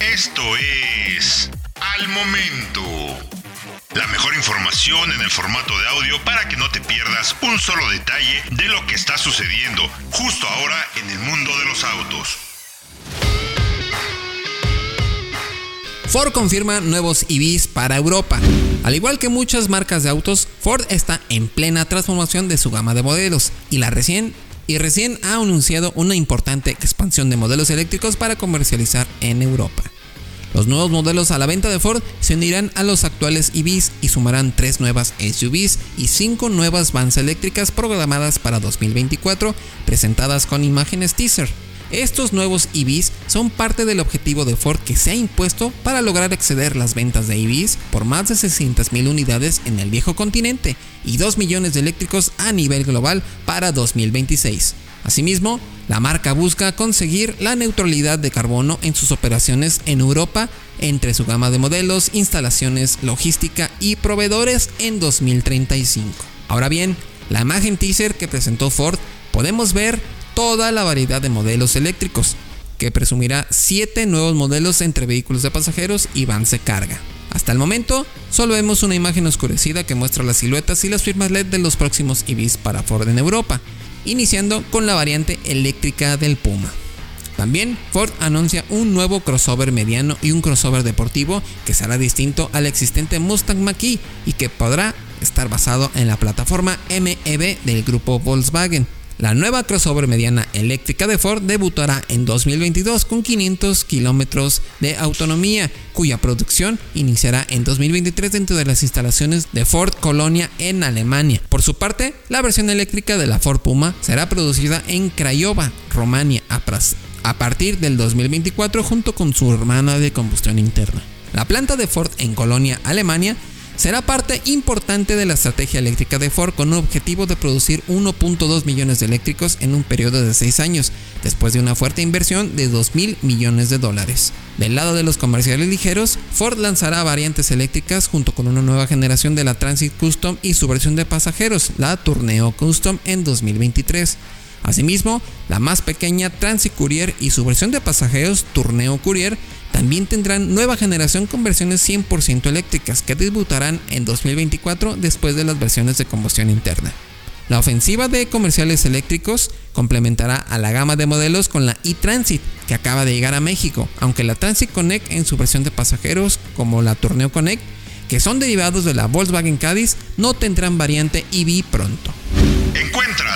Esto es Al Momento. La mejor información en el formato de audio para que no te pierdas un solo detalle de lo que está sucediendo justo ahora en el mundo de los autos. Ford confirma nuevos EVs para Europa. Al igual que muchas marcas de autos, Ford está en plena transformación de su gama de modelos y la recién y recién ha anunciado una importante expansión de modelos eléctricos para comercializar en Europa. Los nuevos modelos a la venta de Ford se unirán a los actuales EVs y sumarán tres nuevas SUVs y cinco nuevas vans eléctricas programadas para 2024, presentadas con imágenes teaser. Estos nuevos EVs son parte del objetivo de Ford que se ha impuesto para lograr exceder las ventas de EVs por más de 600.000 unidades en el viejo continente y 2 millones de eléctricos a nivel global para 2026. Asimismo, la marca busca conseguir la neutralidad de carbono en sus operaciones en Europa entre su gama de modelos, instalaciones, logística y proveedores en 2035. Ahora bien, la imagen teaser que presentó Ford podemos ver toda la variedad de modelos eléctricos, que presumirá 7 nuevos modelos entre vehículos de pasajeros y vans de carga. Hasta el momento, solo vemos una imagen oscurecida que muestra las siluetas y las firmas LED de los próximos EVs para Ford en Europa, iniciando con la variante eléctrica del Puma. También Ford anuncia un nuevo crossover mediano y un crossover deportivo que será distinto al existente Mustang Mach-E y que podrá estar basado en la plataforma MEB del grupo Volkswagen. La nueva crossover mediana eléctrica de Ford debutará en 2022 con 500 kilómetros de autonomía, cuya producción iniciará en 2023 dentro de las instalaciones de Ford Colonia en Alemania. Por su parte, la versión eléctrica de la Ford Puma será producida en Craiova, Romania, a partir del 2024 junto con su hermana de combustión interna. La planta de Ford en Colonia, Alemania, será parte importante de la estrategia eléctrica de Ford con un objetivo de producir 1.2 millones de eléctricos en un periodo de 6 años, después de una fuerte inversión de 2 mil millones de dólares. Del lado de los comerciales ligeros, Ford lanzará variantes eléctricas junto con una nueva generación de la Transit Custom y su versión de pasajeros, la Tourneo Custom, en 2023. Asimismo, la más pequeña Transit Courier y su versión de pasajeros Tourneo Courier también tendrán nueva generación con versiones 100% eléctricas que debutarán en 2024 después de las versiones de combustión interna. La ofensiva de comerciales eléctricos complementará a la gama de modelos con la e-Transit que acaba de llegar a México, aunque la Transit Connect en su versión de pasajeros como la Tourneo Connect, que son derivados de la Volkswagen Cadiz, no tendrán variante EV pronto. Encuentra